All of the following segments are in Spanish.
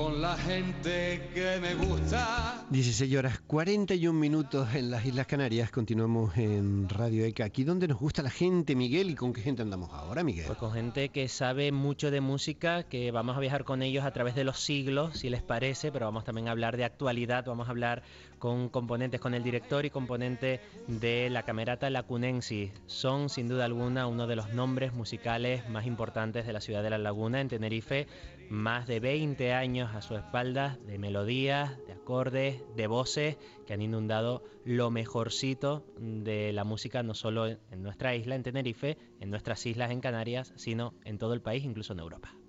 con la gente que me gusta. 16 horas 41 minutos en las Islas Canarias. Continuamos en Radio ECA. Aquí donde nos gusta la gente, Miguel. ¿Y con qué gente andamos ahora, Miguel? Pues con gente que sabe mucho de música, que vamos a viajar con ellos a través de los siglos, si les parece, pero vamos también a hablar de actualidad. Vamos a hablar con componentes, con el director y componente de la Camerata Lacunensis. Son, sin duda alguna, uno de los nombres musicales más importantes de la ciudad de La Laguna, en Tenerife. Más de 20 años a su espalda de melodías, de acordes, de voces que han inundado lo mejorcito de la música, no solo en nuestra isla, en Tenerife, en nuestras islas en Canarias, sino en todo el país, incluso en Europa.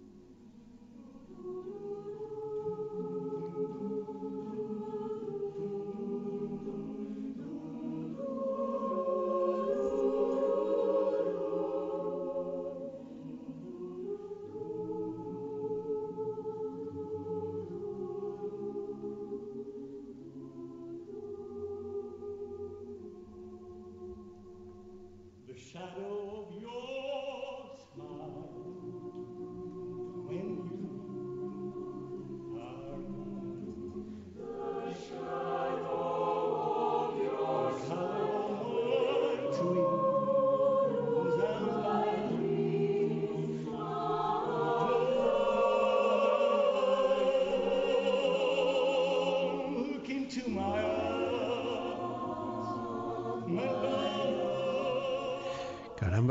shadow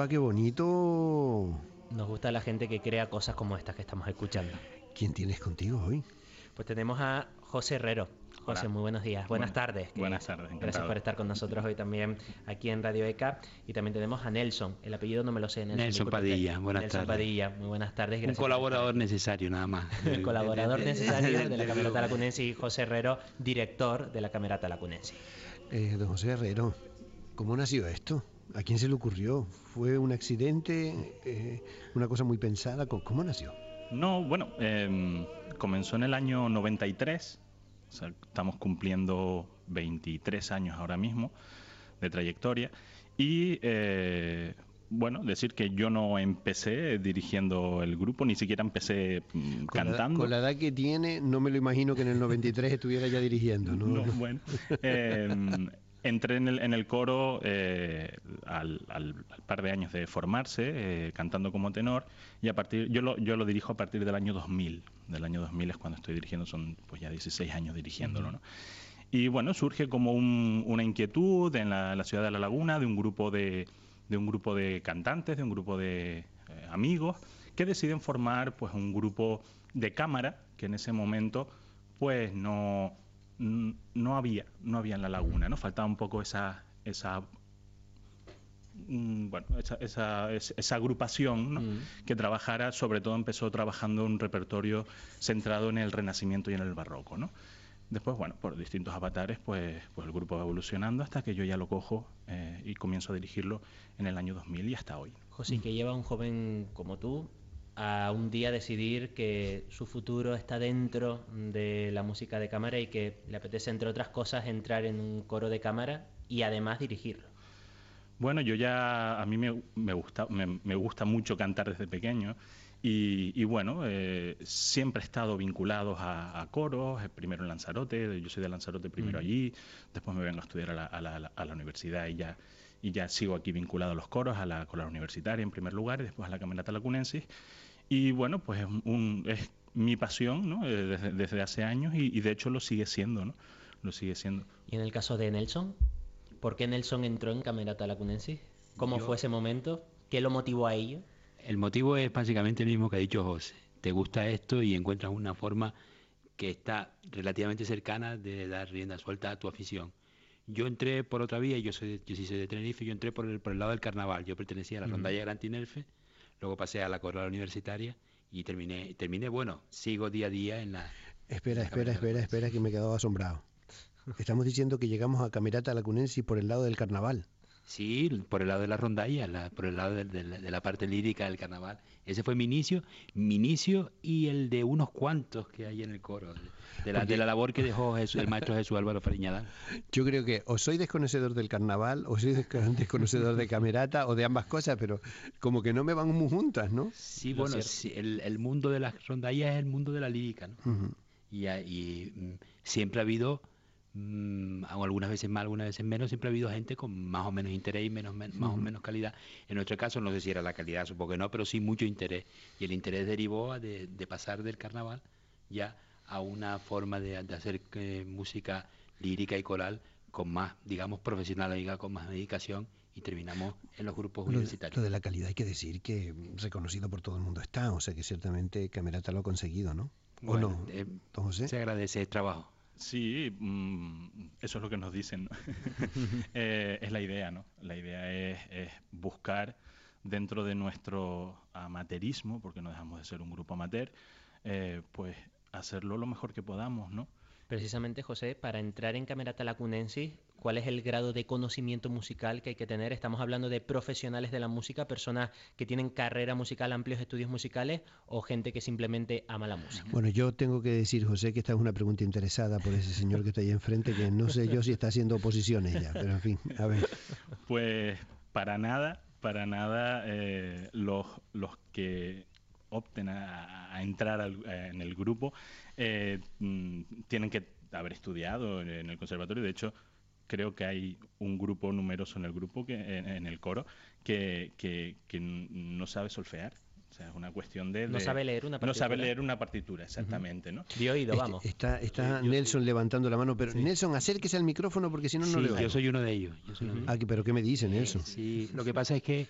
qué bonito. Nos gusta la gente que crea cosas como estas que estamos escuchando. ¿Quién tienes contigo hoy? Pues tenemos a José Herrero. José, muy buenos días. Buenas, tardes. Buenas tardes. Gracias por estar con nosotros hoy también aquí en Radio ECA. Y también tenemos a Nelson. El apellido no me lo sé. Nelson, Nelson Padilla. Buenas Nelson tardes. Padilla. Muy buenas tardes. Un colaborador necesario, nada más. El colaborador necesario de la Camerata Lacunense y José Herrero, director de la Camerata Lacunense. Eh, don José Herrero, ¿cómo nació esto? ¿A quién se le ocurrió? ¿Fue un accidente? Eh, ¿Una cosa muy pensada? ¿Cómo nació? No, bueno, eh, comenzó en el año 93. O sea, estamos cumpliendo 23 años ahora mismo de trayectoria. Y eh, bueno, decir que yo no empecé dirigiendo el grupo, ni siquiera empecé mm, con cantando. La, con la edad que tiene, no me lo imagino que en el 93 estuviera ya dirigiendo, ¿no? no bueno. Eh, Entré en el, en el coro eh, al, al, al, par de años de formarse, eh, cantando como tenor, y a partir, yo lo, yo lo dirijo a partir del año 2000. Del año 2000 es cuando estoy dirigiendo, son pues ya 16 años dirigiéndolo, ¿no? Y bueno, surge como un, una inquietud en la, la, ciudad de La Laguna de un grupo de, de un grupo de cantantes, de un grupo de eh, amigos, que deciden formar pues un grupo de cámara, que en ese momento pues no no había, no había en la laguna, ¿no? Faltaba un poco esa, esa bueno, esa, esa, esa agrupación ¿no? mm. que trabajara, sobre todo empezó trabajando un repertorio centrado en el Renacimiento y en el Barroco, ¿no? Después, bueno, por distintos avatares, pues, pues el grupo va evolucionando hasta que yo ya lo cojo eh, y comienzo a dirigirlo en el año 2000 y hasta hoy. José, que lleva un joven como tú a un día decidir que su futuro está dentro de la música de cámara y que le apetece, entre otras cosas, entrar en un coro de cámara y además dirigirlo? Bueno, yo ya, a mí me, me gusta, me, me, gusta mucho cantar desde pequeño y, y bueno, eh, siempre he estado vinculado a, a, coros, primero en Lanzarote, yo soy de Lanzarote primero mm. allí, después me vengo a estudiar a la, a la, a la universidad y ya, y ya sigo aquí vinculado a los coros, a la cola universitaria en primer lugar y después a la Camerata Lacunensis. Y bueno, pues un, es mi pasión ¿no? Eh, desde, desde, hace años y, y, de hecho lo sigue siendo, ¿no? Lo sigue siendo. ¿Y en el caso de Nelson? ¿Por qué Nelson entró en Camerata Lacunensis? ¿Cómo Yo... fue ese momento? ¿Qué lo motivó a ello? El motivo es básicamente el mismo que ha dicho José. Te gusta esto y encuentras una forma que está relativamente cercana de dar rienda suelta a tu afición. Yo entré por otra vía, yo soy, yo sí soy de Tenerife, yo entré por el, por el lado del carnaval. Yo pertenecía a la rondalla uh -huh. Gran Tinerfe, luego pasé a la coral universitaria y terminé, terminé, bueno, sigo día a día en la... Espera, en la espera, espera, espera, que me he quedado asombrado. Estamos diciendo que llegamos a Camerata Lacunensis por el lado del carnaval. Sí, por el lado de la rondalla, la, por el lado de, de, de, la parte lírica del carnaval. Ese fue mi inicio, mi inicio y el de unos cuantos que hay en el coro, de la, de la labor que dejó Jesús, el maestro Jesús Álvaro Fariñadán. Yo creo que o soy desconocedor del carnaval, o soy desconocedor de camerata, o de ambas cosas, pero como que no me van muy juntas, ¿no? Sí, bueno, sí, el, el, mundo de las rondallas es el mundo de la lírica, ¿no? Uh -huh. y, y mm, siempre ha habido Mm, algunas veces más, algunas veces menos, siempre ha habido gente con más o menos interés y menos, más o menos calidad. En nuestro caso, no sé si era la calidad, supongo que no, pero sí mucho interés. Y el interés derivó de, pasar del carnaval ya a una forma de, hacer eh, música lírica y coral con más, digamos, profesional, con más dedicación y terminamos en los grupos universitarios. Lo de la calidad hay que decir que reconocido por todo el mundo está, o sea que ciertamente Camerata lo ha conseguido, ¿no? ¿O no? Eh, se agradece el trabajo. Sí, mm, eso es lo que nos dicen. Eh, es la idea, ¿no? La idea es, buscar dentro de nuestro amateurismo, porque no dejamos de ser un grupo amateur, eh, pues hacerlo lo mejor que podamos, ¿no? Precisamente, José, para entrar en Camerata Lacunensis, ¿cuál es el grado de conocimiento musical que hay que tener? Estamos hablando de profesionales de la música, personas que tienen carrera musical, amplios estudios musicales o gente que simplemente ama la música. Bueno, yo tengo que decir, José, que esta es una pregunta interesada por ese señor que está ahí enfrente, que no sé yo si está haciendo oposición ella, pero en fin, a ver. Pues para nada, para nada eh, los, los que opten a, entrar en el grupo eh, mm, tienen que haber estudiado en el conservatorio. De hecho, creo que hay un grupo numeroso en el grupo, que, en, el coro, que, que, no sabe solfear. O sea, es una cuestión de, No sabe leer una partitura. No sabe leer una partitura, exactamente, ¿no? De oído, este, vamos. Está, está Nelson levantando la mano, pero Nelson, acérquese al micrófono porque si no, no le oigo. yo soy uno de ellos. Ah, pero ¿qué me dice Nelson? sí, lo que pasa es que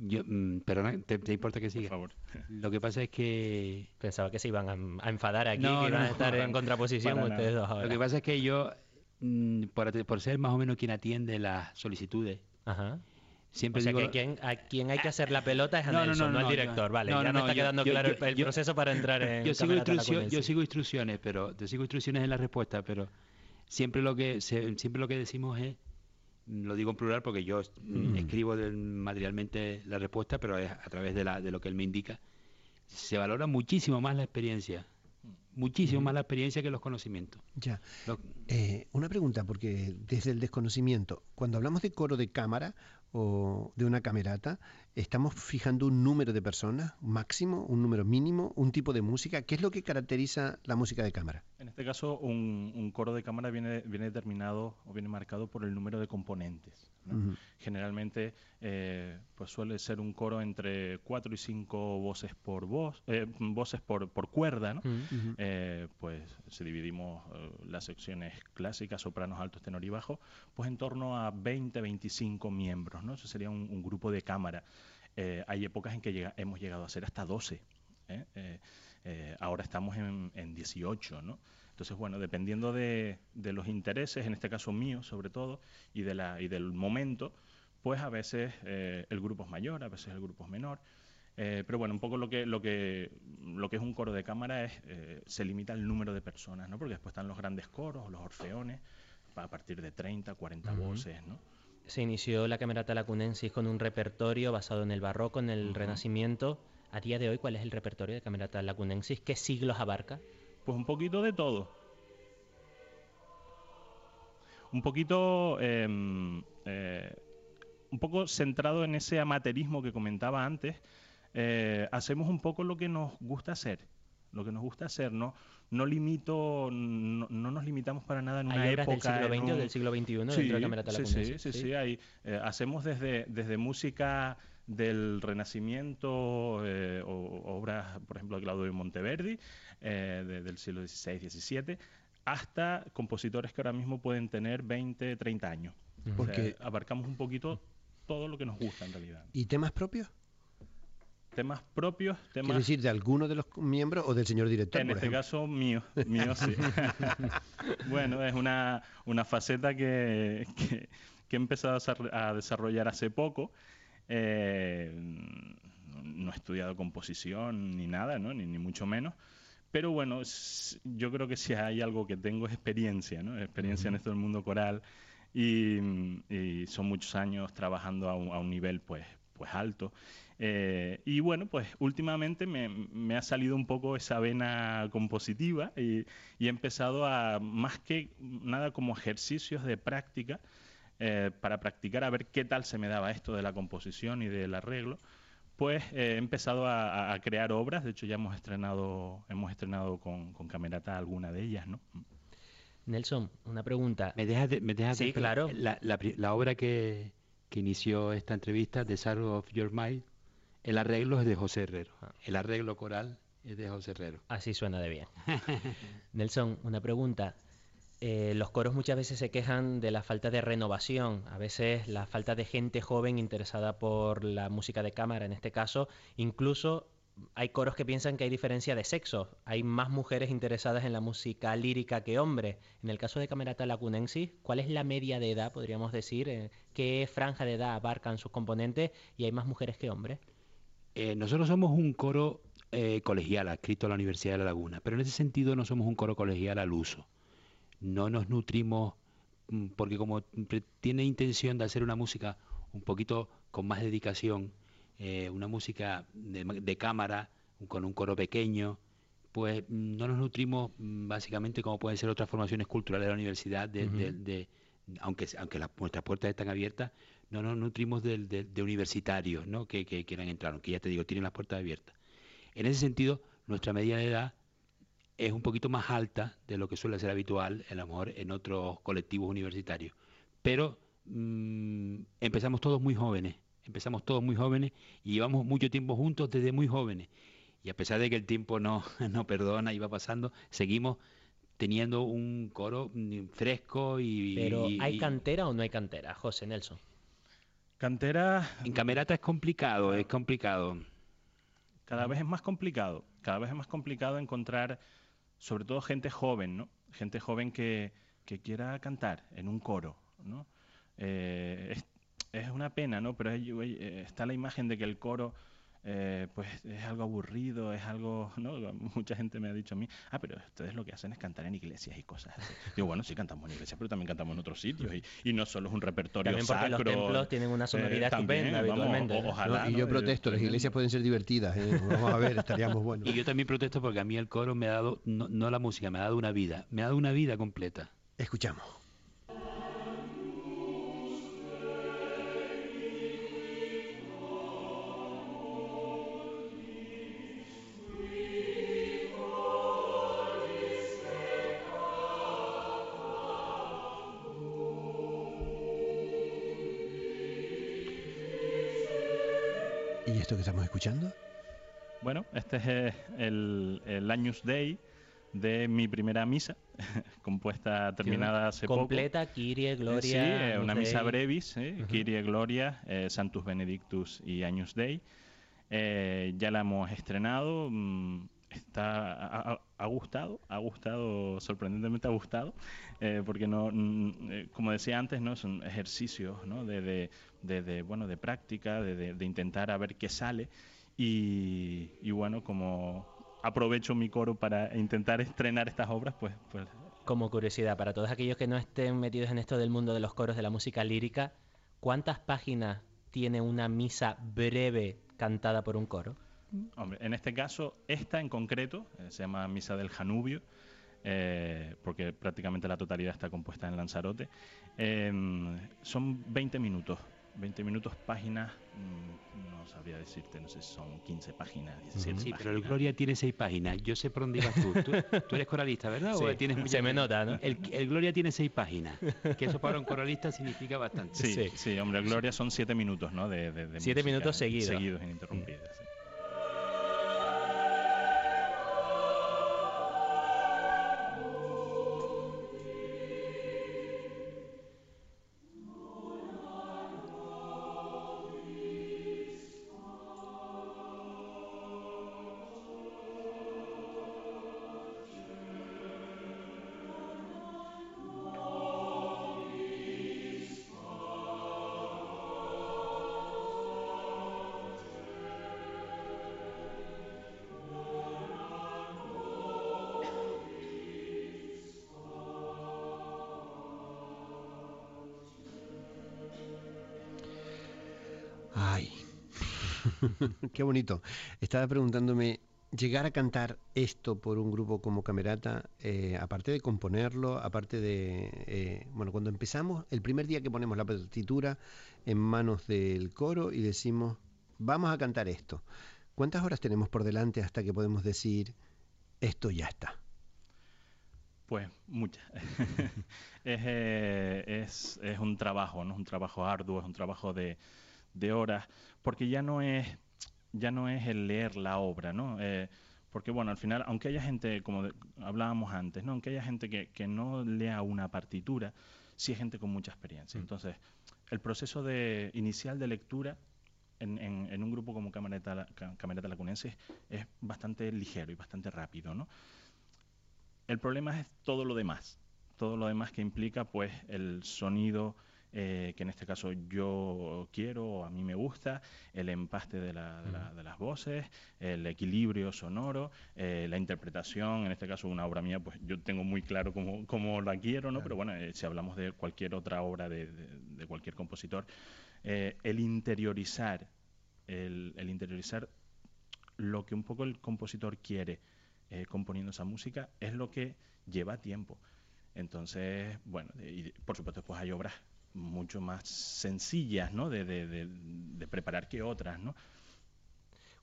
yo, mm, perdona, ¿te, importa que siga? Por favor. Lo que pasa es que... Pensaba que se iban a, enfadar aquí, que iban a estar en contraposición ustedes dos Lo que pasa es que yo, mm, por, ser más o menos quien atiende las solicitudes, Siempre o sea que quien, a quien hay que hacer la pelota es a Nelson, no, el director. Vale, ya me está quedando claro el, proceso para entrar en. Yo sigo, yo sigo instrucciones, pero te sigo instrucciones en la respuesta, pero siempre lo que siempre lo que decimos es lo digo en plural porque yo mm. escribo materialmente la respuesta, pero es a través de, la, de lo que él me indica. Se valora muchísimo más la experiencia, muchísimo más la experiencia que los conocimientos. Ya. Eh, una pregunta, porque desde el desconocimiento, cuando hablamos de coro de cámara o de una camerata, ¿estamos fijando un número de personas máximo, un número mínimo, un tipo de música? ¿Qué es lo que caracteriza la música de cámara? En este caso, un, coro de cámara viene, viene determinado o viene marcado por el número de componentes. Generalmente eh, pues suele ser un coro entre cuatro y cinco voces por voz, eh, voces por, por cuerda, ¿no? Eh, pues si dividimos las secciones clásicas, sopranos, altos, tenor y bajo, pues en torno a 20, 25 miembros, ¿no? Eso sería un, grupo de cámara. Hay épocas en que hemos llegado a ser hasta 12. ahora estamos en, en 18, ¿no? Entonces, bueno, dependiendo de, los intereses, en este caso mío sobre todo, y, de la, y del momento, pues a veces eh, el grupo es mayor, a veces el grupo es menor. Eh, pero bueno, un poco lo que, lo que, lo que es un coro de cámara es, eh, se limita al número de personas, ¿no? Porque después están los grandes coros, los orfeones, a partir de 30, 40 voces, ¿no? Se inició la Camerata Lacunensis con un repertorio basado en el barroco, en el Renacimiento. A día de hoy, ¿cuál es el repertorio de Camerata Lacunensis? ¿Qué siglos abarca? Pues un poquito de todo. Un poquito. Em, eh, un poco centrado en ese amateurismo que comentaba antes. Eh, hacemos un poco lo que nos gusta hacer. Lo que nos gusta hacer, no, no limito, no, nos limitamos para nada en una época. del siglo XX o del siglo XXI sí, dentro de Cámara sí, sí, sí, sí, eh, hacemos desde, desde música del Renacimiento o obras, por ejemplo, de Claudio Monteverdi, eh, del siglo XVI, XVII, hasta compositores que ahora mismo pueden tener 20, 30 años. Porque abarcamos un poquito todo lo que nos gusta en realidad. ¿Y temas propios? Temas propios, temas... ¿Quiere decir de alguno de los miembros o del señor director? En este caso, mío, mío sí. bueno, es una, una faceta que, que, he empezado a desarrollar hace poco. Eh, no he estudiado composición ni nada, ¿no? ni, ni mucho menos. Pero bueno, yo creo que si hay algo que tengo es experiencia, ¿no? Experiencia en esto del mundo coral y, son muchos años trabajando a un, nivel pues, pues alto. Eh, y bueno, pues últimamente me, ha salido un poco esa vena compositiva y, he empezado a, más que nada como ejercicios de práctica, eh, para practicar a ver qué tal se me daba esto de la composición y del arreglo pues eh, he empezado a, a, crear obras. De hecho, ya hemos estrenado, hemos estrenado con, con Camerata alguna de ellas, ¿no? Nelson, una pregunta. ¿Me dejas de, me dejas sí, de, claro. La, la, la, obra que, que inició esta entrevista, The Sorrow of Your Mind, el arreglo es de José Herrero. El arreglo coral es de José Herrero. Así suena de bien. Nelson, una pregunta. Eh, los coros muchas veces se quejan de la falta de renovación, a veces la falta de gente joven interesada por la música de cámara, en este caso, incluso hay coros que piensan que hay diferencia de sexo, hay más mujeres interesadas en la música lírica que hombres. En el caso de Camerata Lacunensis, ¿cuál es la media de edad, podríamos decir? Eh, ¿Qué franja de edad abarcan sus componentes y hay más mujeres que hombres? Eh, nosotros somos un coro eh, colegial adscrito a la Universidad de La Laguna, pero en ese sentido no somos un coro colegial al uso no nos nutrimos mm, porque como tiene intención de hacer una música un poquito con más dedicación, eh, una música de, de, cámara, con un coro pequeño, pues mm, no nos nutrimos mm, básicamente como pueden ser otras formaciones culturales de la universidad, de, uh -huh. de, de aunque, aunque la, nuestras puertas están abiertas, no nos nutrimos de, universitarios ¿no? que, quieran entrar, aunque ya te digo, tienen las puertas abiertas. En ese sentido, nuestra media de edad es un poquito más alta de lo que suele ser habitual, a lo mejor en otros colectivos universitarios. Pero mmm, empezamos todos muy jóvenes, empezamos todos muy jóvenes y llevamos mucho tiempo juntos desde muy jóvenes. Y a pesar de que el tiempo no, no perdona y va pasando, seguimos teniendo un coro fresco y... Pero y, ¿hay cantera o no hay cantera, José Nelson? Cantera... En camerata es complicado, es complicado. Cada vez es más complicado, cada vez es más complicado encontrar sobre todo gente joven, ¿no? Gente joven que, que quiera cantar en un coro, ¿no? Eh, es, es, una pena, ¿no? Pero es, está la imagen de que el coro eh, pues es algo aburrido, es algo, ¿no? Mucha gente me ha dicho a mí, ah, pero ustedes lo que hacen es cantar en iglesias y cosas así. Digo, bueno, sí cantamos en iglesias, pero también cantamos en otros sitios y, y no solo es un repertorio también porque sacro. los templos tienen una sonoridad eh, estupenda habitualmente. Vamos, o, ojalá, no, y yo ¿no? protesto, las iglesias pueden ser divertidas, ¿eh? vamos a ver, estaríamos buenos. Y yo también protesto porque a mí el coro me ha dado, no, no la música, me ha dado una vida, me ha dado una vida completa. Escuchamos. Esto que estamos escuchando? Bueno, este es el, el Años Day de mi primera misa, compuesta, terminada hace Completa, poco. Kyrie, Gloria. Sí, eh, una Dei. misa brevis, eh, uh -huh. Kyrie, Gloria, eh, Santus Benedictus y Agnus Dei. Eh, ya la hemos estrenado, mmm, está, ha, gustado, ha gustado, sorprendentemente ha gustado, eh, porque no, mm, como decía antes, no son ejercicios ¿no? de, de, de, de, bueno, de práctica, de, de, intentar a ver qué sale. Y, y bueno, como aprovecho mi coro para intentar estrenar estas obras, pues, pues... Como curiosidad, para todos aquellos que no estén metidos en esto del mundo de los coros de la música lírica, ¿cuántas páginas tiene una misa breve cantada por un coro? Hombre, en este caso, esta en concreto, eh, se llama Misa del Janubio, eh, porque prácticamente la totalidad está compuesta en Lanzarote, eh, son 20 minutos. 20 minutos, páginas, mmm, no sabría decirte, no sé si son 15 páginas, 17 Sí, páginas. pero el Gloria tiene 6 páginas. Yo sé por dónde ibas tú. Tú, tú eres coralista, ¿verdad? Sí, ¿O tienes se me nota, ¿no? El, el, Gloria tiene 6 páginas, que eso para un coralista significa bastante. Sí, sí, sí hombre, el Gloria son 7 minutos, ¿no? De, de, de 7 minutos seguidos. Seguidos, ininterrumpidos. Sí. qué bonito. Estaba preguntándome, llegar a cantar esto por un grupo como Camerata, eh, aparte de componerlo, aparte de, eh, bueno, cuando empezamos, el primer día que ponemos la partitura en manos del coro y decimos, vamos a cantar esto. ¿Cuántas horas tenemos por delante hasta que podemos decir esto ya está? Pues muchas. eh, es, es, un trabajo, ¿no? Es un trabajo arduo, es un trabajo de, de, horas, porque ya no es ya no es el leer la obra, ¿no? Eh, porque bueno, al final, aunque haya gente, como hablábamos antes, ¿no? Aunque haya gente que, que, no lea una partitura, sí hay gente con mucha experiencia. Mm. Entonces, el proceso de inicial de lectura en, en, en un grupo como Camerata, Camerata Lacunense es bastante ligero y bastante rápido, ¿no? El problema es todo lo demás, todo lo demás que implica pues el sonido eh, que en este caso yo quiero o a mí me gusta, el empaste de, la, de, la, de las voces, el equilibrio sonoro, eh, la interpretación, en este caso una obra mía, pues yo tengo muy claro cómo, cómo la quiero, ¿no? Claro. Pero bueno, eh, si hablamos de cualquier otra obra de, de cualquier compositor, eh, el interiorizar, el, el interiorizar lo que un poco el compositor quiere componiendo esa música es lo que lleva tiempo. Entonces, bueno, y por supuesto después hay obras mucho más sencillas ¿no? de, de, de, de, preparar que otras. ¿no?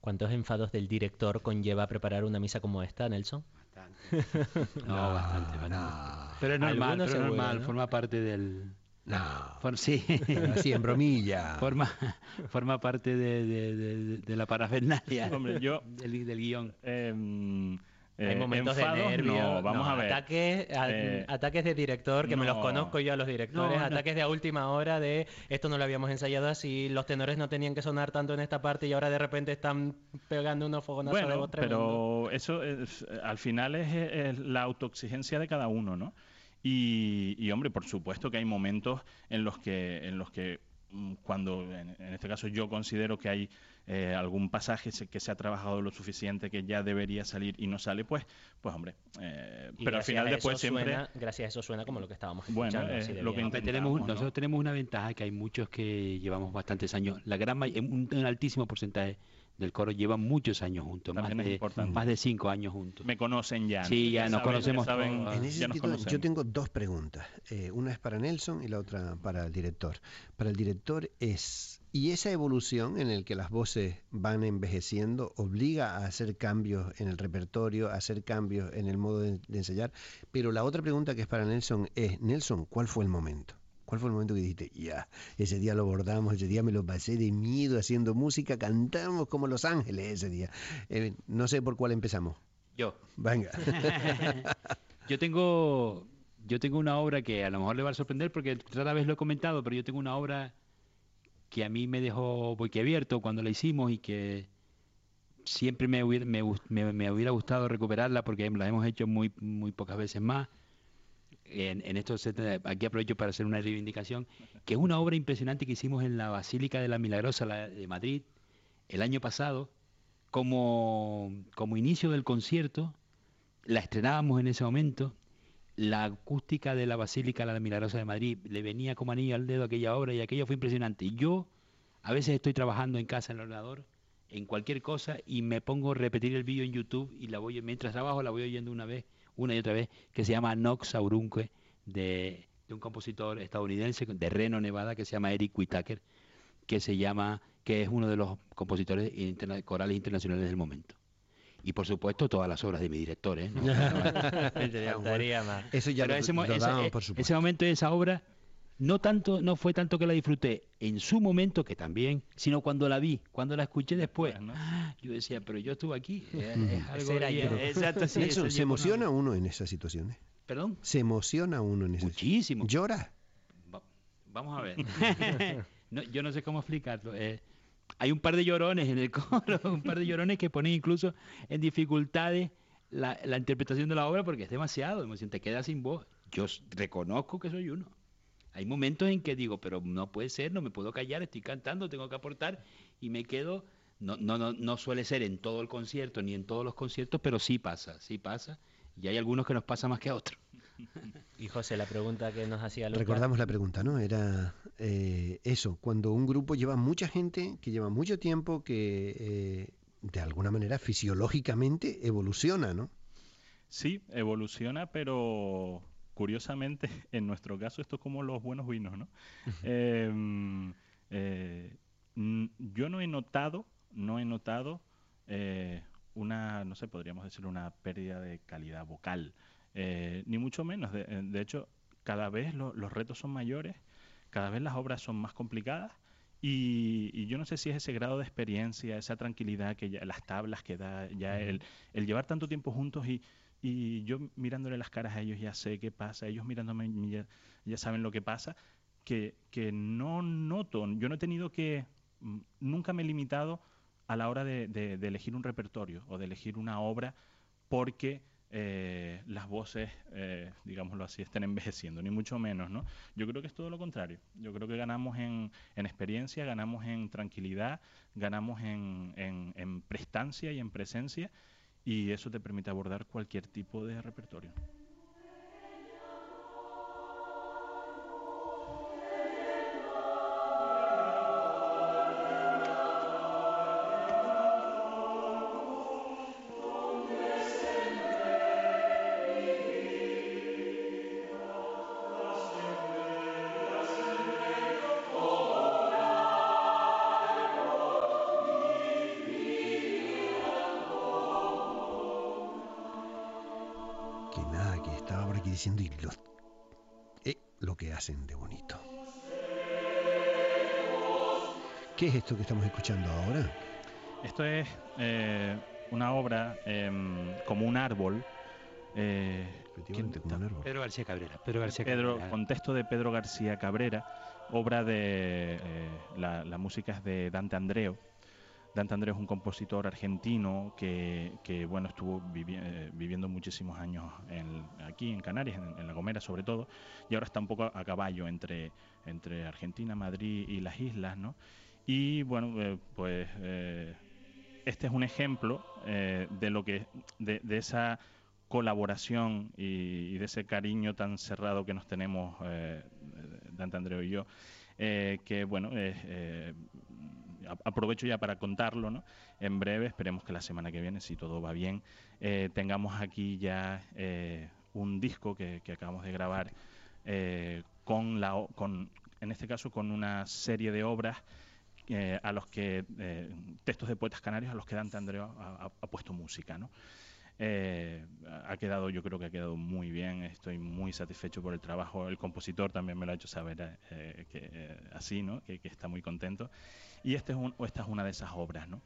¿Cuántos enfados del director conlleva preparar una misa como esta, Nelson? Bastante. No, no bastante, bastante. No. Pero es normal, pero es normal, ¿no? forma parte del... No, For, sí. así en bromilla. Forma, forma parte de, de la parafernalia Hombre, yo, del, del guion. Eh, hay momentos de nervio, no, vamos no, a ver. Ataques, a, Eh, ataques de director, que me los no. conozco yo a los directores, ataques de a última hora de esto no lo habíamos ensayado así, los tenores no tenían que sonar tanto en esta parte y ahora de repente están pegando unos fogonazos de Bueno, voz tremendo. pero eso es- al final es, es la autoexigencia de cada uno, ¿no? Y, y, hombre, por supuesto que hay momentos en los que, en los que cuando en, en este caso yo considero que hay eh, algún pasaje se- que se ha trabajado lo suficiente que ya debería salir y no sale, pues, pues hombre, eh, pero al final después siempre... suena- gracias a eso suena como lo que estábamos Bueno, escuchando. eh, lo que tenemos, ¿no? nosotros tenemos una ventaja que hay muchos que llevamos bastantes años. La gran un, un altísimo porcentaje del coro lleva muchos años juntos, más de, importante. más de cinco años juntos. me conocen ya. Sí, ya nos conocemos saben, todos. En ese ya nos sentido, yo tengo dos preguntas. Eh, una es para Nelson y la otra para el director. Para el director es, ¿y esa evolución en el que las voces van envejeciendo obliga a hacer cambios en el repertorio, a hacer cambios en el modo de, de ensayar? Pero la otra pregunta que es para Nelson es, Nelson, ¿cuál fue el momento? ¿Cuál fue el momento que dijiste, ya, ese día lo bordamos, ese día me lo pasé de miedo haciendo música, cantamos como Los Ángeles ese día? Eh, no sé por cuál empezamos. Yo. Venga. yo tengo yo tengo una obra que a lo mejor le va a sorprender porque otra vez lo he comentado, pero yo tengo una obra que a mí me dejó boquiabierto cuando la hicimos y que siempre me hubiera, me, gust- me- me hubiera gustado recuperarla porque la hemos hecho muy, muy pocas veces más. En, en esto se- aquí aprovecho para hacer una reivindicación, que es una obra impresionante que hicimos en la Basílica de la Milagrosa la- de Madrid el año pasado, como, como inicio del concierto, la estrenábamos en ese momento, la acústica de la Basílica de la Milagrosa de Madrid le venía como anillo al dedo aquella obra y aquello fue impresionante. Yo a veces estoy trabajando en casa en el ordenador, en cualquier cosa, y me pongo a repetir el vídeo en YouTube y la voy, mientras trabajo la voy oyendo una vez, una y otra vez, que se llama Nox Aurunque, de, de un compositor estadounidense de Reno, Nevada, que se llama Eric Whitaker, que se llama, que es uno de los compositores interna- corales internacionales del momento. Y por supuesto todas las obras de mi director, ¿eh? No, más. Eso ya Pero lo, ese, lo dábamos eh, por supuesto. ese momento esa obra no tanto no fue tanto que la disfruté en su momento que también sino cuando la vi cuando la escuché después Bueno. ¡ah! yo decía pero yo estuve aquí eh, es algo Ese era y- yo. exacto sí, Nelson, ¿se emociona uno en esas situaciones? perdón ¿Se emociona uno en esas muchísimo ¿Llora? Va- vamos a ver No, yo no sé cómo explicarlo eh, hay un par de llorones en el coro un par de llorones que ponen incluso en dificultades la, la interpretación de la obra porque es demasiado emoción te quedas sin voz yo reconozco que soy uno hay momentos en que digo, pero no puede ser, no me puedo callar, estoy cantando, tengo que aportar y me quedo. No, no, no, no suele ser en todo el concierto ni en todos los conciertos, pero sí pasa, sí pasa. Y hay algunos que nos pasa más que a otros. Y José, la pregunta que nos hacía Lucas. Recordamos la pregunta, ¿no? Era eh, eso, cuando un grupo lleva mucha gente, que lleva mucho tiempo, que eh, de alguna manera fisiológicamente evoluciona, ¿no? Sí, evoluciona, pero curiosamente, en nuestro caso, esto es como los buenos vinos, ¿no? Em, eh, yo no he notado no he notado eh, una, no sé, podríamos decir una pérdida de calidad vocal, eh, ni mucho menos. De, de hecho, cada vez lo- los retos son mayores, cada vez las obras son más complicadas y, y yo no sé si es ese grado de experiencia, esa tranquilidad que ya, las tablas que da, ya el, el llevar tanto tiempo juntos y, y yo mirándole las caras a ellos ya sé qué pasa, ellos mirándome ya, ya saben lo que pasa, que, que no noto, yo no he tenido que, mm, nunca me he limitado a la hora de, de- de elegir un repertorio o de elegir una obra porque eh, las voces, eh, digámoslo así, estén envejeciendo, ni mucho menos, ¿no? Yo creo que es todo lo contrario. Yo creo que ganamos en, en experiencia, ganamos en tranquilidad, ganamos en, en- en prestancia y en presencia, y eso te permite abordar cualquier tipo de repertorio. Estaba por aquí diciendo y los, eh, lo que hacen de bonito. ¿Qué es esto que estamos escuchando ahora? Esto es eh, una obra em, como un árbol. eh, Efectivamente, como un árbol. Pedro García Cabrera. Pedro García Pedro, Cabrera. contexto de Pedro García Cabrera, obra de eh, la, la música es de Dante Andreo. Dante Andreo es un compositor argentino que, que, bueno estuvo vivi- eh, viviendo muchísimos años en- aquí en Canarias, en, en La Gomera sobre todo, y ahora está un poco a, caballo entre, entre Argentina, Madrid y las islas, ¿no? Y bueno, eh, pues eh, este es un ejemplo eh, de lo que de, de esa colaboración y, y de ese cariño tan cerrado que nos tenemos eh, Dante Andreo y yo eh, que bueno a- aprovecho ya para contarlo ¿no? en breve esperemos que la semana que viene si todo va bien eh, tengamos aquí ya eh, un disco que, acabamos de grabar eh, con la con en este caso con una serie de obras a los que textos de poetas canarios a los que Dante Andreo ha, ha- ha puesto música, ¿no? Eh, ha quedado, yo creo que ha quedado muy bien. Estoy muy satisfecho por el trabajo. El compositor también me lo ha hecho saber eh, que, eh, así, ¿no? Que, que está muy contento. Y este es un- o esta es una de esas obras, ¿no?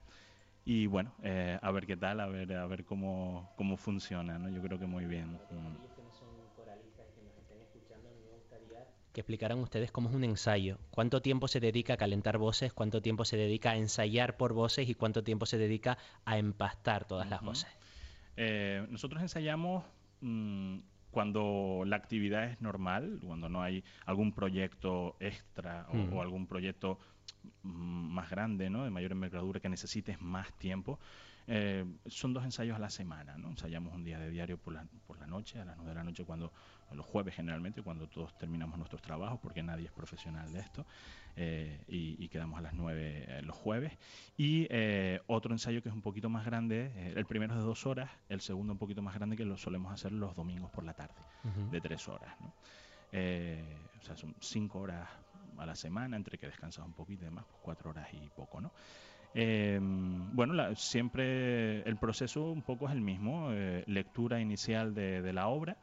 Y bueno, eh, a ver qué tal, a ver, a ver cómo, cómo funciona, ¿no? Yo creo que muy bien. Mm. que explicaran ustedes cómo es un ensayo, cuánto tiempo se dedica a calentar voces, cuánto tiempo se dedica a ensayar por voces y cuánto tiempo se dedica a empastar todas las voces. Eh, nosotros ensayamos mm, cuando la actividad es normal, cuando no hay algún proyecto extra o, Mm. o algún proyecto mm, más grande, ¿no? de mayor envergadura, que necesites más tiempo. Eh, son dos ensayos a la semana, ¿no? Ensayamos un día de diario por la, por la noche, a las 9 de la noche, cuando los jueves generalmente, cuando todos terminamos nuestros trabajos, porque nadie es profesional de esto, eh, y, y quedamos a las 9 eh, los jueves. Y eh, otro ensayo que es un poquito más grande, eh, el primero es de dos horas, el segundo un poquito más grande que lo solemos hacer los domingos por la tarde, Ujú. de tres horas. ¿no? Eh, o sea, son cinco horas a la semana, entre que descansas un poquito y demás, pues cuatro horas y poco, ¿no? Eh, bueno, la- siempre el proceso un poco es el mismo, eh, lectura inicial de, de la obra,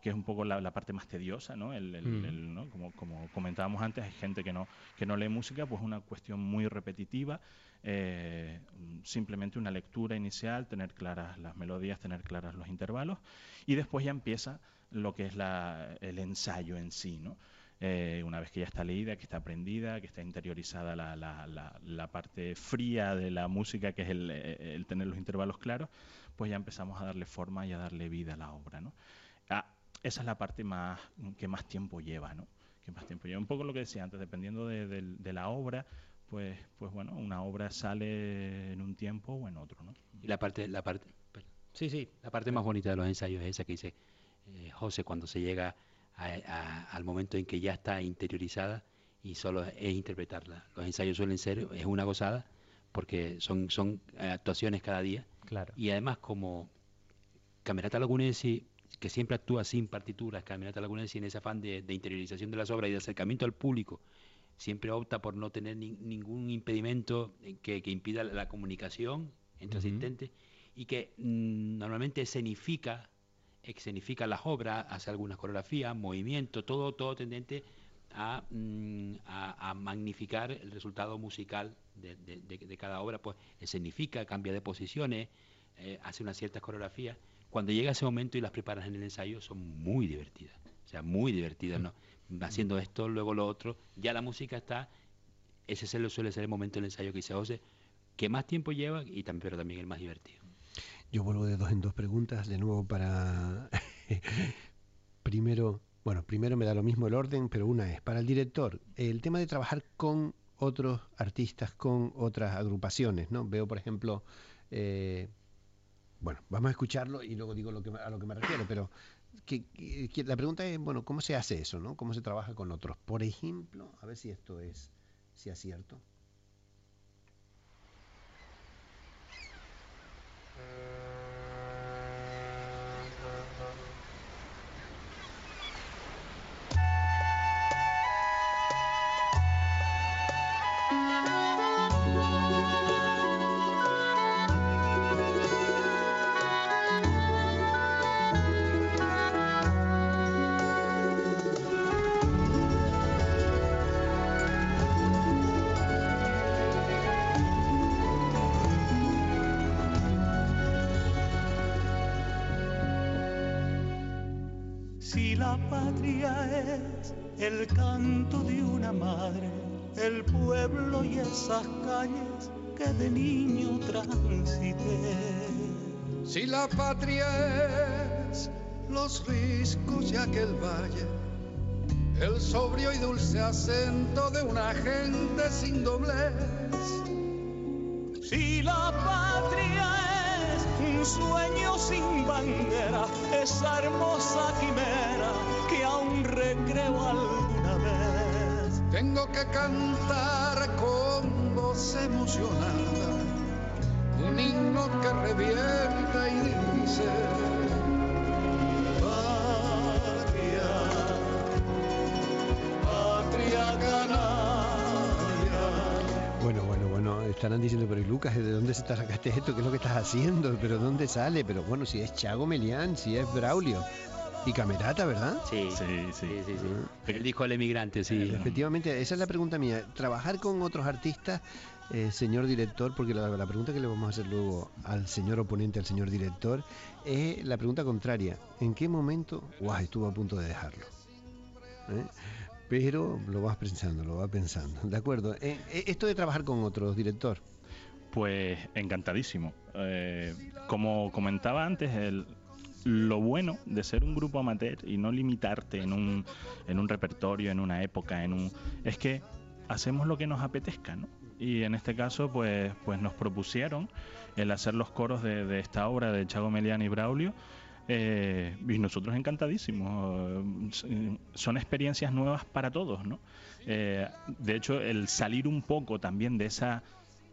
que es un poco la, la parte más tediosa, ¿no? El, el- Mm. el, ¿no? Como, como comentábamos antes, hay gente que no, que no lee música, pues una cuestión muy repetitiva, eh, simplemente una lectura inicial, tener claras las melodías, tener claras los intervalos, y después ya empieza lo que es la, el ensayo en sí, ¿no? Eh, una vez que ya está leída, que está aprendida, que está interiorizada la, la- la- la parte fría de la música, que es el, eh, el tener los intervalos claros, pues ya empezamos a darle forma y a darle vida a la obra, ¿no? Ah, esa es la parte más que más tiempo lleva, ¿no? Que más tiempo lleva. Un poco lo que decía antes, dependiendo de, del- de la obra, pues, pues bueno, una obra sale en un tiempo o en otro, ¿no? Y la parte, la parte. Sí, sí. La parte más bonita de los ensayos es esa que dice eh, José cuando se llega a- a- al momento en que ya está interiorizada y solo es interpretarla. Los ensayos suelen ser, es una gozada, porque son, son eh, actuaciones cada día Claro. y además como Camerata Lagunense, que siempre actúa sin partituras, Camerata Lagunense en ese afán de, de interiorización de las obras y de acercamiento al público, siempre opta por no tener ningún impedimento que, impida la comunicación entre asistentes y que mm, normalmente escenifica, escenifica las obras, hace algunas coreografías, movimientos, todo, todo tendente mm, a, magnificar el resultado musical de, cada obra, pues escenifica, cambia de posiciones, eh, hace una cierta coreografía. Cuando llega ese momento y las preparas en el ensayo son muy divertidas, o sea, muy divertidas, ¿no? haciendo esto, luego lo otro, ya la música está, ese suele ser el momento del ensayo que dice José, que más tiempo lleva y también, pero también el más divertido. Yo vuelvo de dos en dos preguntas, de nuevo para... primero, bueno, primero me da lo mismo el orden, pero una es, para el director, el tema de trabajar con otros artistas, con otras agrupaciones, ¿no? Veo, por ejemplo, eh, bueno, vamos a escucharlo y luego digo lo que, a lo que me refiero, pero que, la pregunta es, bueno, ¿cómo se hace eso, no? ¿Cómo se trabaja con otros? Por ejemplo, a ver si esto es, si es cierto. el Si la patria es los riscos y aquel valle, el sobrio y dulce acento de una gente sin doblez. Si la patria es un sueño sin bandera, esa hermosa quimera que aún recreo alguna vez. Tengo que cantar con voz emocionada, un himno que revienta y dice, patria, patria canaria. Bueno, bueno, bueno, estarán diciendo, pero Lucas, ¿de dónde se te sacaste esto? ¿Qué es lo que estás haciendo? ¿Pero dónde sale? Pero bueno, si es Chago Melián, si es Braulio. Y Camerata, ¿verdad? Sí, sí, sí. sí, El disco El Emigrante, sí. Efectivamente, esa es la pregunta mía. Trabajar con otros artistas, eh, señor director, porque la, pregunta que le vamos a hacer luego al señor oponente, al señor director, es la pregunta contraria. ¿En qué momento, guau, estuvo a punto de dejarlo? ¿Eh? Pero lo vas pensando, lo vas pensando. ¿De acuerdo? Eh, esto de trabajar con otros, director. Pues encantadísimo. como comentaba antes, lo bueno de ser un grupo amateur y no limitarte en un, en un repertorio, en una época, en un es que hacemos lo que nos apetezca, ¿no? Y en este caso, pues, pues nos propusieron el hacer los coros de, esta obra de Chago Melián y Braulio. Eh, y nosotros encantadísimos. Son experiencias nuevas para todos, ¿no? Eh, de hecho, el salir un poco también de esa,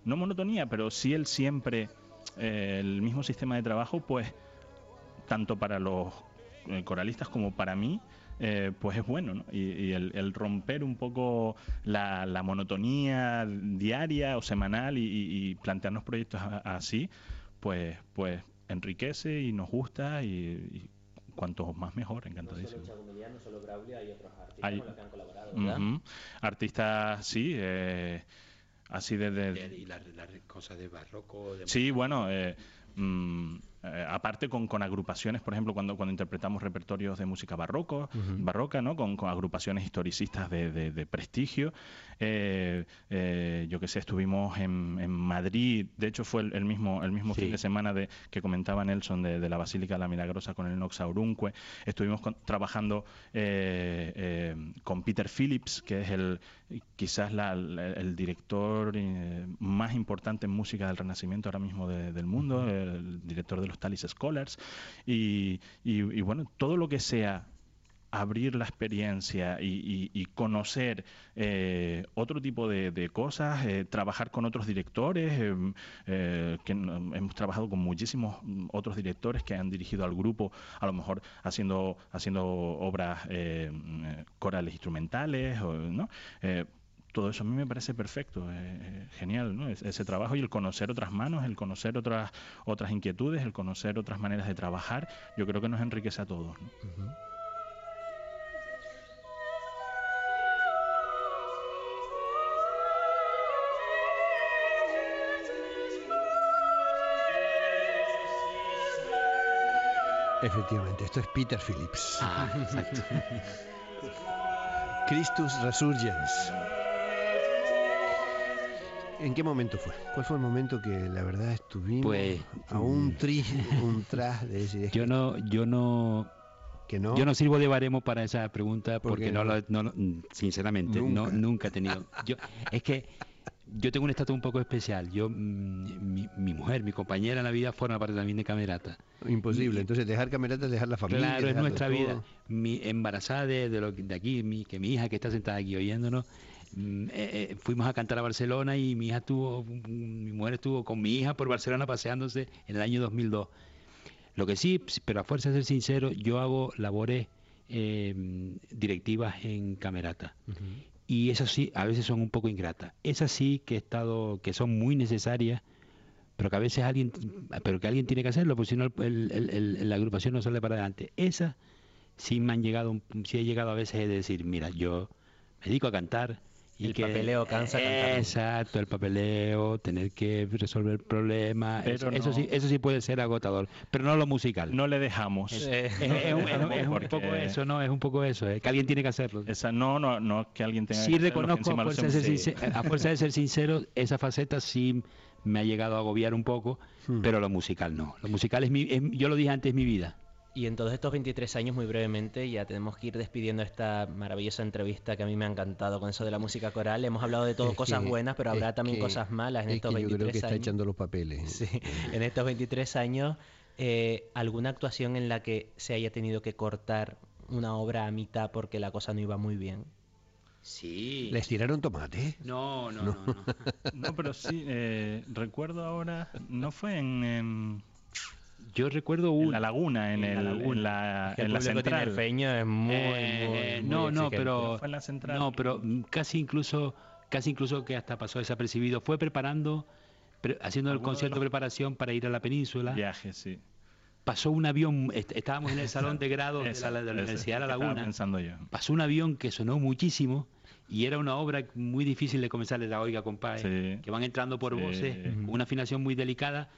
no monotonía, pero sí el siempre, eh, el mismo sistema de trabajo, pues tanto para los eh, coralistas como para mí, eh, pues es bueno, ¿no? Y, el, romper un poco la, monotonía diaria o semanal y, plantearnos proyectos así, pues, pues enriquece y nos gusta y, cuanto más mejor, encantadísimo. No solo no solo Braulio, hay otros artistas con los que han colaborado, ¿verdad? Artistas, sí, eh, así desde... Y las cosas de barroco... De sí, bueno... Eh, mm, eh, aparte con, con, agrupaciones, por ejemplo, cuando, cuando interpretamos repertorios de música barroco, barroca, ¿no? Con, agrupaciones historicistas de, de, prestigio. Eh, eh, yo que sé, estuvimos en, en, Madrid, de hecho fue el, mismo, el mismo fin de semana de, que comentaba Nelson de, la Basílica de la Milagrosa con el Nox Aurunque. Estuvimos trabajando con Peter Phillips, que es el quizás la, el, director más importante en música del Renacimiento ahora mismo del mundo, el director de los Talis Scholars, y, bueno, todo lo que sea abrir la experiencia y, conocer eh, otro tipo de, cosas, eh, trabajar con otros directores, eh, que hemos trabajado con muchísimos otros directores que han dirigido al grupo, a lo mejor haciendo, haciendo obras corales instrumentales, ¿no? Todo eso a mí me parece perfecto, eh, genial, ¿no? ese trabajo y el conocer otras manos, el conocer otras, otras inquietudes, el conocer otras maneras de trabajar, yo creo que nos enriquece a todos. Efectivamente, esto es Peter Phillips. Ah, exacto. Christus Resurgens. ¿En qué momento fue? ¿Cuál fue el momento que la verdad estuvimos Pues, a un tri, un tras de decir Yo no, yo no, que no? yo no sirvo de baremo para esa pregunta ¿Por porque no, no? lo- no lo- mm, sinceramente, no, Nunca. nunca he tenido. Yo, es que yo tengo un estatus un poco especial. Yo, mm, mi, mi mujer, mi compañera en la vida forma parte también de Camerata. Imposible. Entonces dejar camerata es dejar la familia. Claro, es nuestra todo. vida. Mi embarazada de, de, lo, de aquí, mi, que mi hija que está sentada aquí oyéndonos, mm, eh, eh, fuimos a cantar a Barcelona y mi hija estuvo, mm, mi mujer estuvo con mi hija por Barcelona paseándose en el año 2002. Lo que sí, pero a fuerza de ser sincero, yo hago labores eh, directivas en Camerata. Y esas sí, a veces son un poco ingratas. Esas sí que he estado, que son muy necesarias, pero que a veces alguien, pero que alguien tiene que hacerlo, porque si no el- el- el- la agrupación no sale para adelante. Esas sí me han llegado, sí he llegado a veces de decir, mira, yo me dedico a cantar. Y El que, papeleo cansa cantar. Exacto, el papeleo, tener que resolver problemas. Pero eso, eso no- sí, eso sí puede ser agotador, pero no lo musical. No le dejamos. Eh, Es, es un, es un- es un Porque- poco eso, ¿no? Es un poco eso, ¿eh? que alguien tiene que hacerlo. Esa, no, no, no que alguien tenga Sí que hacerlo, reconozco, a fuerza, de ser hacemos, sí. sincer- a fuerza de ser sincero, esa faceta sí me ha llegado a agobiar un poco, Hmm. pero lo musical no. Lo musical es mi, es- yo lo dije antes, es mi vida. Y en todos estos 23 años, muy brevemente, ya tenemos que ir despidiendo esta maravillosa entrevista que a mí me ha encantado con eso de la música coral. Hemos hablado de todo Es cosas que- buenas, pero habrá también que- cosas malas en es estos que yo 23 creo que está años. echando los papeles. Sí, en estos 23 años, eh, ¿alguna actuación en la que se haya tenido que cortar una obra a mitad porque la cosa no iba muy bien? Sí. ¿Les tiraron tomate? No, no, no. no. No, pero sí, eh, recuerdo ahora, no fue en, en- Yo recuerdo en un... la laguna, en, en la laguna. en la, Es que el en la público central. es muy, Eh, muy- muy no, no, pero Fue en la central. no, pero mm, casi incluso, casi incluso que hasta pasó desapercibido. Fue preparando, pre- haciendo el concierto de los- preparación para ir a la península. Viaje, sí. Pasó un avión, est- estábamos en el salón de grado de la, de la esa, Universidad de La estaba Laguna. pensando yo. pasó un avión que sonó muchísimo y era una obra muy difícil de comenzar la oiga compadre Sí. que van entrando por Sí. voces una afinación muy delicada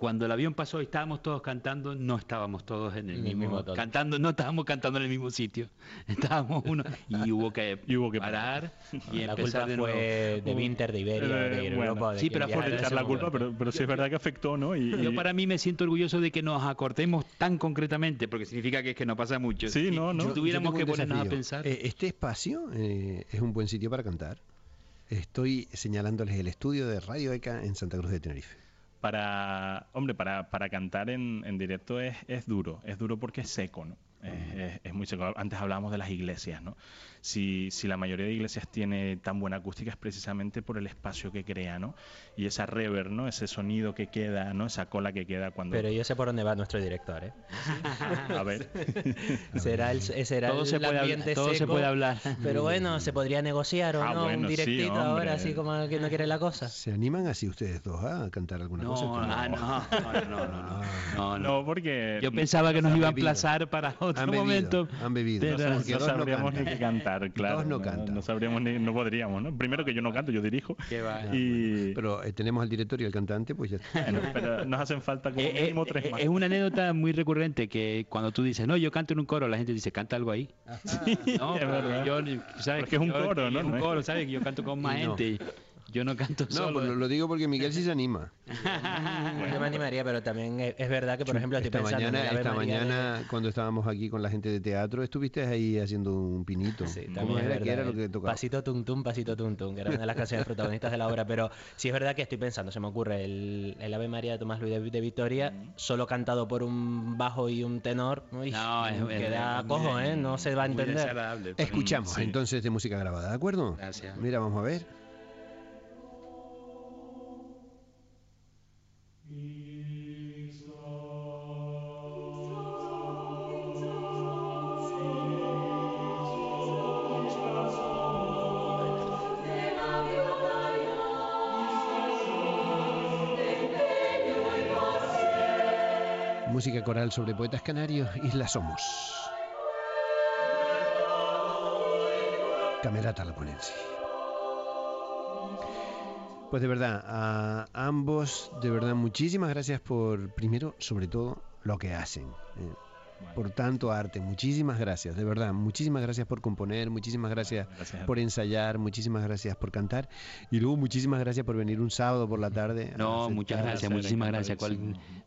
cuando el avión pasó y estábamos todos cantando no estábamos todos en el En el mismo, cantando no estábamos cantando en el mismo sitio estábamos uno y hubo que, Y hubo que parar y La empezar culpa de nuevo fue de Winter, de Iberia, Eh, de bueno, Europa. de sí, pero en echar la culpa, pero, pero sí es verdad que afectó, ¿no? Y, yo para mí me siento orgulloso de que nos acortemos tan concretamente porque significa que es que no pasa mucho Sí, Si- no, no. si tuviéramos que ponernos a desafío. pensar Eh, este espacio eh, es un buen sitio para cantar. Estoy señalándoles el estudio de Radio ECA en Santa Cruz de Tenerife. Para, hombre, para, para cantar en, en directo es, es duro, es duro porque es seco, ¿no? Es, es- es muy seco. Antes hablábamos de las iglesias, ¿no? Si, si la mayoría de iglesias tiene tan buena acústica es precisamente por el espacio que crea, ¿no? Y esa reverb, ¿no? Ese sonido que queda, ¿no? Esa cola que queda cuando... Pero yo sé por dónde va nuestro director, ¿eh? A ver. Será el, será todo el se puede, hablar, ambiente todo se puede hablar Pero bueno, se podría negociar o Ah, no, bueno, un directito ahora, así como el que no quiere la cosa. ¿Se animan así ustedes dos a cantar alguna no, cosa? ah, no, no, no, no, no, no, no. No, porque... Yo pensaba que nos Han iba a emplazar para otro Han bebido, momento. han bebido. pero- no, sabríamos ni qué cantar, claro. Dos no no, cantan. no sabríamos ni, no podríamos, ¿no? Primero que yo no canto, yo dirijo. Qué va. Y, Pero eh, tenemos al director y al cantante, pues ya está. bueno, pero nos hacen falta como Eh, eh, mínimo tres más. es una anécdota muy recurrente que cuando tú dices, no, yo canto en un coro, la gente dice, canta algo ahí. no, es yo, ¿sabes? Porque es un Yo- coro, ¿no? Es No un coro, ¿sabes? Que yo canto con más Y no. gente. Yo no canto No, solo. pues lo, lo digo porque Miguel sí se anima. Yo me animaría, pero también es, es verdad que, por ejemplo, estoy esta pensando en mañana, Ave esta María de- mañana cuando estábamos aquí con la gente de teatro, estuviste ahí haciendo un pinito. Sí, ¿Cómo era? ¿Qué verdad, era lo el que tocaba? Pasito tum tum, pasito tum tum, que era una de las canciones protagonistas de la obra. Pero sí es verdad que estoy pensando, se me ocurre el, el Ave María de Tomás Luis de, de Vitoria, solo cantado por un bajo y un tenor. Uy, No, es, queda es cojo, ¿eh? No se va a entender. Escuchamos Sí. entonces de música grabada, ¿de acuerdo? Gracias. Mira, vamos a ver. Música coral sobre poetas canarios, Isla Somos. Camerata Laponense. Pues de verdad, a ambos, de verdad, muchísimas gracias por, primero, sobre todo, lo que hacen. eh, por tanto arte, muchísimas gracias, de verdad, muchísimas gracias por componer, muchísimas gracias Gracias por ensayar, muchísimas gracias por cantar y luego muchísimas gracias por venir un sábado por la tarde. No, muchas gracias, muchísimas gracias.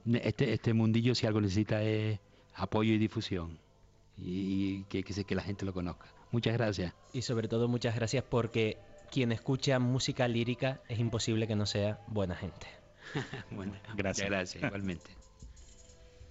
Este, este mundillo, si algo necesita, es apoyo y difusión. Y, y que, que, que la gente lo conozca. Muchas gracias. Y sobre todo muchas gracias porque quien escucha música lírica es imposible que no sea buena gente. Bueno, Gracias. Muchas gracias, igualmente.